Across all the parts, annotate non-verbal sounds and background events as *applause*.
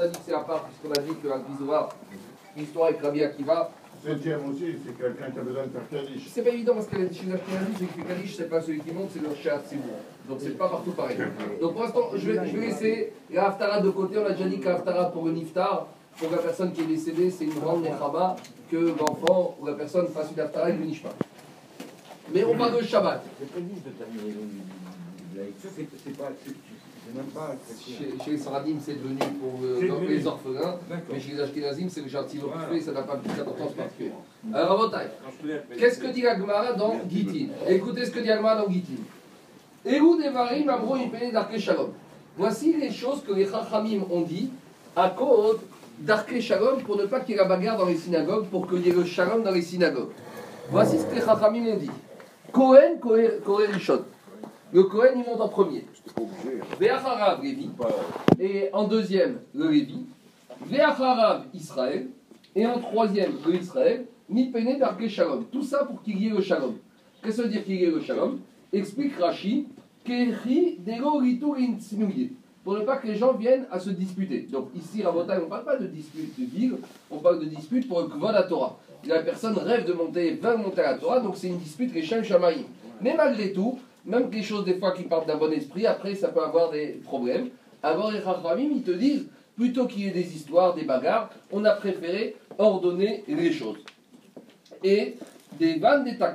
on a dit que c'est à part, puisqu'on a dit que Al l'histoire avec Rabbi Akiva. Septième aussi, c'est quelqu'un qui a besoin de faire Kaddish. C'est pas évident parce que chez les Ashkenazim, celui qui fait Kaddish, c'est pas celui qui monte, c'est le Shat Donc c'est pas partout pareil. Donc pour l'instant, je vais, je vais laisser la Haftara de côté. On a déjà dit que la Haftara pour le Niftar, pour la personne qui est décédée, c'est une grande Nechama que l'enfant ou la personne fasse une Haftara et ne pas. Mais on parle de Shabbat. C'est prévu de terminer c'est pas. Même pas chez, chez les Saradim, c'est devenu pour euh, les orphelins, mais chez les Ashkenazim, c'est le gentil voilà. et ça n'a pas plus d'importance particulière. Alors, Rabotai, qu'est-ce que dit Agmara dans Gitin Écoutez ce que dit Agmara dans Gitin. Ehud Evarim Amro Yipene Darke Shalom. Voici les choses que les Chachamim ont dit à cause d'Arke Shalom pour ne pas qu'il y ait la bagarre dans les synagogues, pour qu'il y ait le Shalom dans les synagogues. Voici ce que les Chachamim ont dit. Kohen, Kohen Rishon. Le Kohen, il monte en premier. Ve'acharav Lévi. Et en deuxième, le Lévi. Ve'acharav Israël. Et en troisième, le Israël. Nipene Darke Shalom. Tout ça pour qu'il y ait le Shalom. Qu'est-ce que ça veut dire qu'il y ait le Shalom? Explique Rashi. Kehi Dego pour ne pas que les gens viennent à se disputer. Donc ici, Rabotai, on ne parle pas de dispute de ville, on parle de dispute pour le Kvod à Torah. La personne rêve de monter, veut monter à la Torah, donc c'est une dispute Rechem Shamaïm. Mais malgré tout, même des choses des fois qui partent d'un bon esprit, après ça peut avoir des problèmes. Avant les Chachamim, ils te disent, plutôt qu'il y ait des histoires, des bagarres, on a préféré ordonner les choses. Et des vannes d'état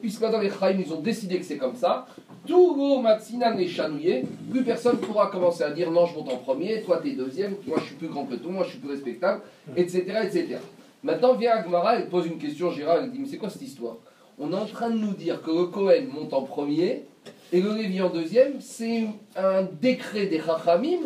puisque dans les Chaim, ils ont décidé que c'est comme ça, tout le Matsinan est chanouillé, plus personne pourra commencer à dire non, je monte en premier, toi t'es deuxième, moi je suis plus grand que toi, moi je suis plus respectable, etc. etc. Maintenant vient Agmara, elle pose une question, Gérard, elle dit Mais c'est quoi cette histoire? On est en train de nous dire que le Cohen monte en premier et le Lévi en deuxième, c'est un décret des Chachamim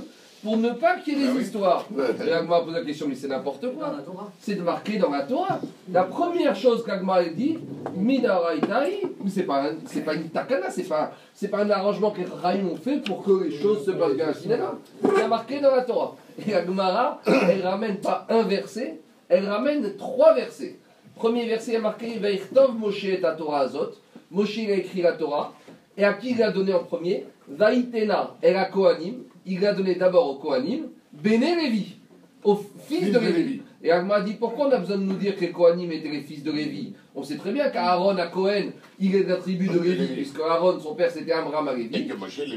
pour ne pas qu'il y ait des ah histoires. Et Agma pose la question, mais c'est n'importe quoi. C'est de marquer dans la Torah. La première chose qu'Agma dit, Minaraitai, c'est pas, c'est pas une takana, c'est pas, c'est pas un arrangement que les ont fait pour que les choses se passent bien à cinéma. C'est marqué dans la Torah. Et Agmara, elle ramène pas un verset, elle ramène trois versets. Premier verset est marqué Vaïchtov Moshe et Torah Azot. Moshe a écrit la Torah. Et à qui il a donné en premier? Vaïtena et la Kohanim il l'a donné d'abord au Kohanim, Béné Lévi, au fils, de, Lévi. Et Agma dit pourquoi on a besoin de nous dire que les Kohanim étaient les fils de Lévi? On sait très bien qu'Aaron à Cohen, il est de la tribu de Lévi, puisque Aaron, son père, c'était Amram à Lévi.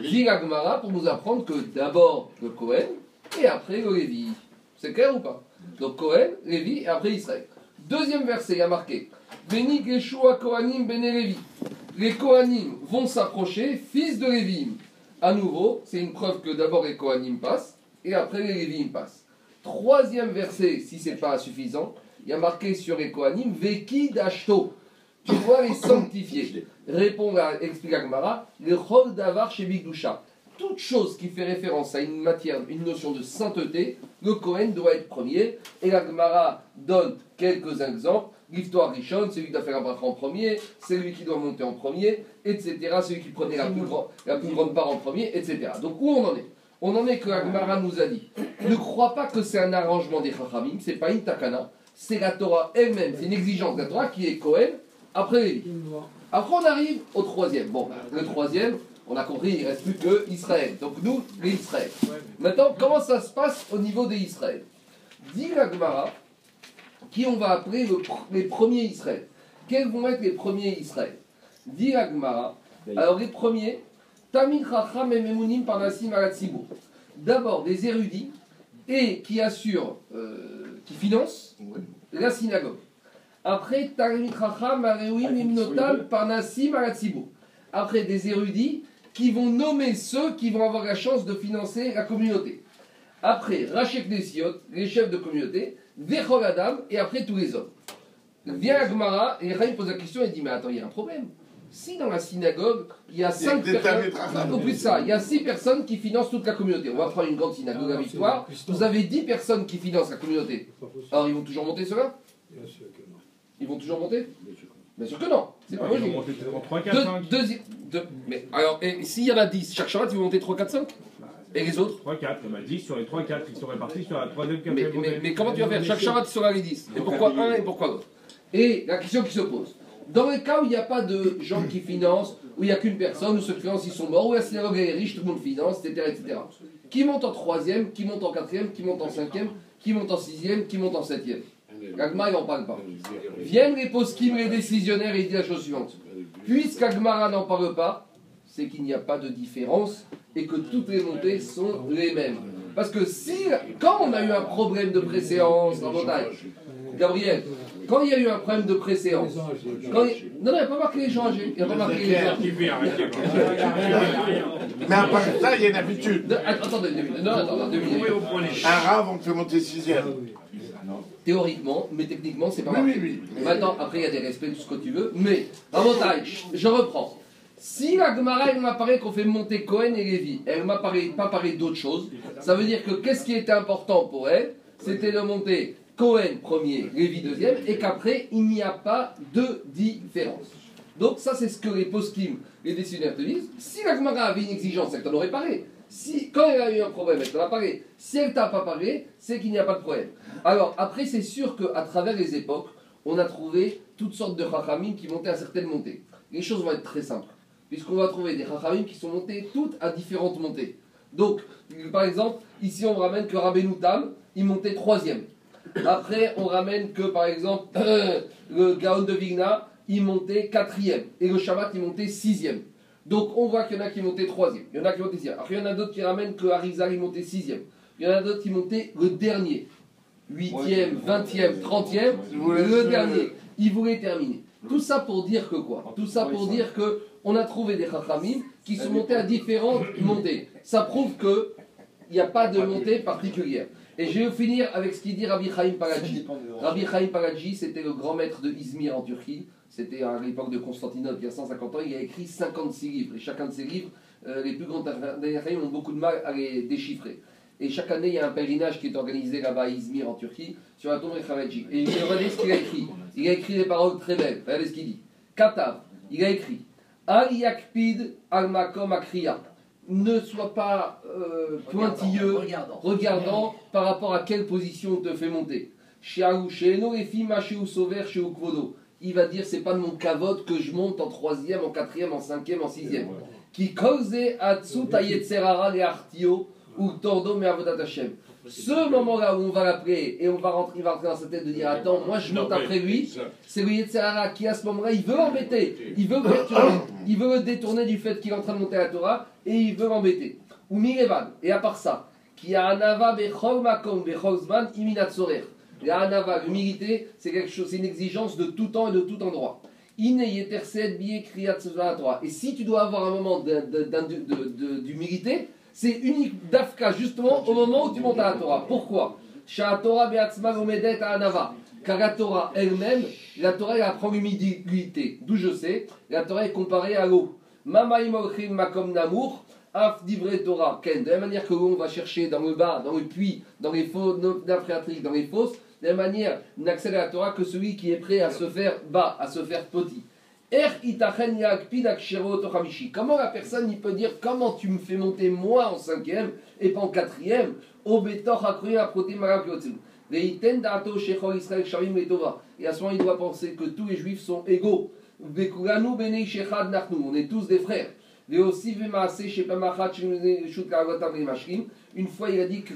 Dit Agmara pour nous apprendre que d'abord le Cohen et après le Lévi. C'est clair ou pas? Donc Cohen, Lévi et après Israël. Deuxième verset, il y a marqué Béni Geshua Kohanim Lévi. Les Kohanim vont s'approcher, fils de Lévi. À nouveau, c'est une preuve que d'abord les Kohanim passent et après les Lévim passent. Troisième verset, si ce n'est pas suffisant, il y a marqué sur les Kohanim Veki Dashto. Tu dois les sanctifier. Répond à, explique Agmara, le Chol Davar chez Bigdusha. Toute chose qui fait référence à une matière, une notion de sainteté, le Kohen doit être premier. Et l'Agmara donne quelques exemples. L'histoire Rishon, c'est lui qui doit faire un bracha en premier, c'est lui qui doit monter en premier, etc. C'est lui qui prenait la plus, la plus grande part en premier, etc. Donc où on en est? On en est que Agmara nous a dit ne crois pas que c'est un arrangement des Chachamim, c'est pas une takana, c'est la Torah elle-même, c'est une exigence de la Torah qui est Cohen après les Après on arrive au troisième. Bon, le troisième, on a compris, il ne reste plus que Israël. Donc nous, les Israël. Maintenant, comment ça se passe au niveau des Israël? Dit l'Agmara qui on va appeler les premiers Israël. Quels vont être les premiers Israël? Dit Agmara. Alors les premiers, Tamil Chacham et Memunim Parnasim D'abord des érudits et qui assurent, euh, qui financent la synagogue. Après, Tamil Chacham Areuim Imnotam Parnasim Après des érudits qui vont nommer ceux qui vont avoir la chance de financer la communauté. Après, Rachek Nesiot, les chefs de communauté, Vechol Adam, et après tous les hommes. Vient Agmara, et Rahim pose la question et dit Mais attends, il y a un problème. Si dans la synagogue, il y a 5 personnes, au plus ça, il y a 6 personnes qui financent toute la communauté. On va prendre une grande synagogue à victoire. Vous avez 10 personnes qui financent la communauté. Alors, ils vont toujours monter cela? Bien sûr que non. Ils vont toujours monter? Bien sûr que non. C'est pas logique. Deux, mais alors, s'il y en a 10, chaque charlotte, il vous monter 3, 4, 5 et les autres? 3, 4, bah 10 sur les 3, 4 qui sont répartis sur la 3, 9, 4, mais, mais, comment tu vas faire? Chaque Shabbat, tu les 10. Et pourquoi un et pourquoi l'autre? Et la question qui se pose dans les cas où il n'y a pas de gens qui financent, où il n'y a qu'une personne, où ceux qui financent ils sont morts, où la synagogue est riche, tout le monde finance, etc., Qui monte en troisième, qui monte en quatrième, qui monte en cinquième, qui monte en sixième, qui monte en septième? Gagma, il n'en parle pas. Viennent les poskim, les décisionnaires, et il dit la chose suivante. Puisqu'Agmara n'en parle pas, c'est qu'il n'y a pas de différence et que toutes les montées sont les mêmes. Parce que si, quand on a eu un problème de préséance Gabriel, quand il y a eu un problème de préséance, quand il... non, non, il n'y a pas marqué les gens âgés, il n'y a pas marqué les gens. Mais à part ça, il y a une habitude. Attendez, deux minutes. Non, attends, deux minutes. Un rave, on fait monter sixième. Théoriquement, mais techniquement, c'est pas Oui, marqué. oui, oui. Maintenant, après, il y a des respects, tout ce que tu veux. Mais, à montagne, je reprends. Si la Gemara, elle m'apparaît qu'on fait monter Cohen et Lévi, elle m'a parlé- pas parlé d'autre chose, ça veut dire que qu'est-ce qui était important pour elle? C'était de monter Cohen premier, Lévi deuxième, et qu'après, il n'y a pas de différence. Donc ça, c'est ce que les poskim, les décisionnaires te disent. Si la Gemara avait une exigence, elle t'en aurait parlé. Si, quand elle a eu un problème, elle t'en a parlé. Si elle t'a pas parlé, c'est qu'il n'y a pas de problème. Alors, après, c'est sûr qu'à travers les époques, on a trouvé toutes sortes de chachamim qui montaient à certaines montées. Les choses vont être très simples, puisqu'on va trouver des chachamim qui sont montés toutes à différentes montées. Donc, par exemple, ici, on ramène que Rabbeinu Tam, il montait troisième. Après, on ramène que, par exemple, *coughs* le Gaon de Vigna, il montait quatrième. Et le Shabbat, il montait sixième. Donc, on voit qu'il y en a qui montaient troisième. Il y en a qui montaient sixième. Après, il y en a d'autres qui ramènent que Harizal, il montait sixième. Il y en a d'autres qui montaient le dernier. Huitième, vingtième, trentième, le dernier. Il voulait terminer. Tout ça pour dire que quoi? Tout ça pour dire que on a trouvé des chachamim qui sont montés à différentes *coughs* montées. Ça prouve que il n'y a pas de montée particulière. Et je vais finir avec ce qu'il dit Rabbi Chaim Paradji. Rabbi Chaim Paradji, c'était le grand maître de Izmir en Turquie. C'était à l'époque de Constantinople, il y a 150 ans. Il a écrit 56 livres. Et chacun de ces livres, euh, les plus grands Tanaïm ont beaucoup de mal à les déchiffrer. Et chaque année, il y a un pèlerinage qui est organisé là-bas à Izmir en Turquie sur la tombe de Khamadji. Et regardez ce qu'il a écrit. Il a écrit des paroles très belles. Regardez ce qu'il dit. Katav, il a écrit Al yakpid al makom akriya. Ne sois pas euh, pointilleux, Regardant. regardant par rapport à quelle position on te fait monter. Mashéou sover sheou kvodo. Il va dire c'est pas de mon kavod que je monte en troisième, en quatrième, en cinquième, en sixième. Qui cause ou tordo. Ce moment-là où on va l'appeler et on va rentrer, il va rentrer dans sa tête de dire attends, moi je monte après lui, c'est le Yetzirara qui à ce moment-là, il veut l'embêter, il veut le perturber, il veut le détourner du fait qu'il est en train de monter à la Torah et il veut l'embêter. Ou Mirevan, et à part ça, qui a Anava Bechol Makom Bechol Zman Iminat Sorer. La Anava, l'humilité, c'est quelque chose, c'est une exigence de tout temps et de tout endroit. Et si tu dois avoir un moment d'humilité, c'est unique d'Afka justement au moment où tu montes à la Torah. Pourquoi? Car la Torah elle-même, la Torah elle apprend l'humilité. D'où je sais, la Torah est comparée à l'eau. Makom. Af Torah. Ken. De la même manière que l'eau, on va chercher dans le bas, dans le puits, dans les fosses, dans les fosses, de la manière, n'accède à Torah que celui qui est prêt à se faire bas, à se faire petit. Er. Comment la personne il peut dire comment tu me fais monter moi en cinquième et pas en quatrième? Et à ce moment il doit penser que tous les juifs sont égaux. On est tous des frères. Une fois il a dit que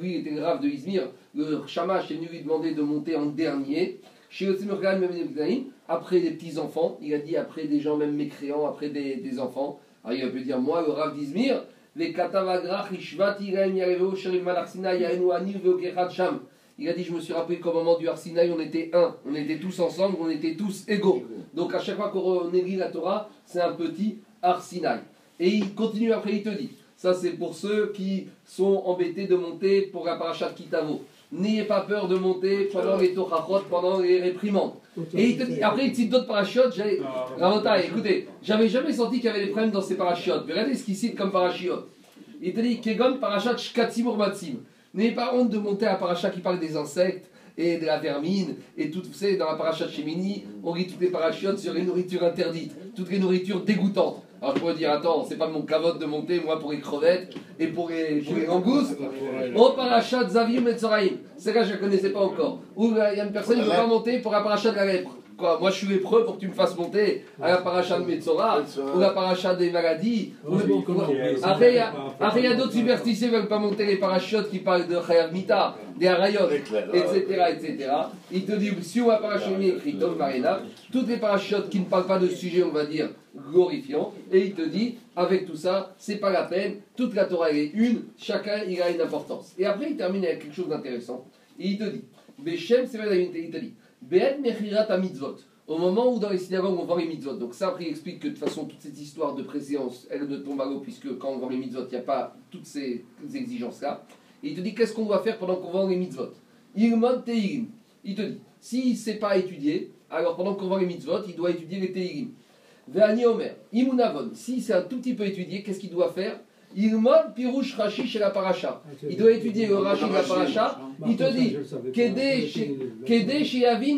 lui était grave de Izmir. Le shamash est venu lui demander de monter en dernier. Après des petits-enfants, il a dit après des gens même mécréants, après des, des enfants. Alors il a pu dire, moi, le Rav d'Izmir, les Katavagrach, Ishvati, Sham. Il a dit, je me suis rappelé qu'au moment du Arsinaï, on était un, on était tous ensemble, on était tous égaux. Donc à chaque fois qu'on élit la Torah, c'est un petit Arsinaï. Et il continue après, il te dit, ça c'est pour ceux qui sont embêtés de monter pour la parachat Kitavo. N'ayez pas peur de monter pendant les tochachot, pendant les réprimandes. Et il te dit, après il te cite d'autres parachutes, j'avais... Rabotai, écoutez, j'avais jamais senti qu'il y avait des problèmes dans ces parachutes. Mais regardez ce qu'il cite comme parachute. Il te dit, Kegon parachat shkatim urmatsim. N'ayez pas honte de monter à parachat qui parle des insectes et de la vermine et tout, vous savez, dans la parachat Shemini, on lit toutes les parachutes sur les nourritures interdites, toutes les nourritures dégoûtantes. Alors je pourrais dire, attends, c'est pas mon cavote de monter, moi, pour les crevettes et pour les, pour les langoustes. Oh, parachat Zavim et Tzoraïm. C'est là je ne connaissais pas encore. Ou euh, il y a une personne qui ne veut pas monter pour la parachat de la lèpre. Quoi Moi, je suis l'épreuve pour que tu me fasses monter à la paracha de Metzora, ou la paracha des maladies. Après, il y a, d'autres superstitieux qui ne veulent pas monter les parachutes qui parlent de Chayav Mita, des Arayot, etc., etc. Il te dit, si on va parachuter écrit Tom Marina, toutes les parachutes qui ne parlent pas de sujet, on va dire, glorifiant, et il te dit, avec tout ça, c'est pas la peine, toute la Torah est une, chacun il a une importance. Et après, il termine avec quelque chose d'intéressant. Et il te dit, Beshem, c'est il te dit, Be'et Mechirat mitzvot. Au moment où dans les synagogues on vend les mitzvot. Donc ça, après, explique que de toute façon, toute cette histoire de préséance, elle ne tombe à l'eau, puisque quand on vend les mitzvot, il n'y a pas toutes ces exigences-là. Et il te dit, qu'est-ce qu'on doit faire pendant qu'on vend les mitzvot? Il te dit, s'il ne sait pas étudier, alors pendant qu'on vend les mitzvot, il doit étudier les Teilim. Ve'ani Omer, Imunavon, si c'est un tout petit peu étudié, qu'est-ce qu'il doit faire? Il monte Pirouche Rashi chez la paracha. Il doit étudier le Rashi de la paracha. Il te dit Kedé chez Avin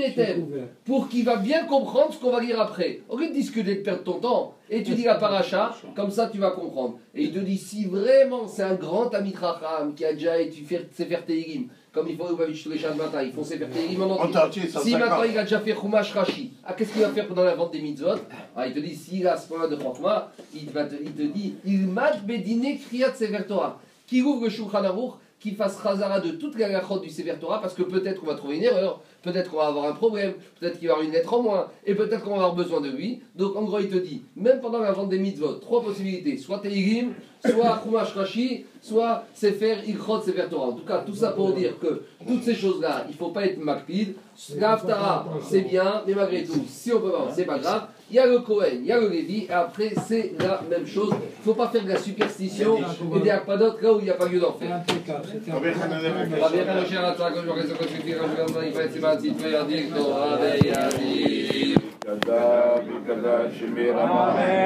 pour qu'il va bien comprendre ce qu'on va lire après. Au lieu de discuter, de perdre ton temps, étudie la paracha, comme ça tu vas comprendre. Et il te dit si vraiment c'est un grand Amitracham qui a déjà étudié Sefer Tehirim, comme il faut tous les matin, ils font Sefer Tehirim en entier. Si maintenant il a déjà fait Chumash Rashi, ah, qu'est-ce qu'il va faire pendant la vente des mitzvot ah, Il te dit s'il a ce point de Chokma, il, te, il te dit il m'a bedine kriyat Sefer Torah. Qui ouvre le Shulchan Aruch qu'il fasse Khazara de toute la gachot du Sefer Torah, parce que peut-être qu'on va trouver une erreur, peut-être qu'on va avoir un problème, peut-être qu'il va y avoir une lettre en moins, et peut-être qu'on va avoir besoin de lui. Donc en gros, il te dit, même pendant la vente des mitzvot, trois possibilités, soit Teigim, soit Chumash Rashi, soit Sefer Ikrot Sefer Torah. En tout cas, tout ça pour dire que toutes ces choses-là, il ne faut pas être makpid. L'Aftara, c'est bien, mais malgré tout, si on peut pas, c'est pas grave. Il y a le Cohen, il y a le Lévi, et après, c'est la même chose. Il ne faut pas faire de la superstition et des d'autres là où il n'y a pas lieu d'en faire. Amen.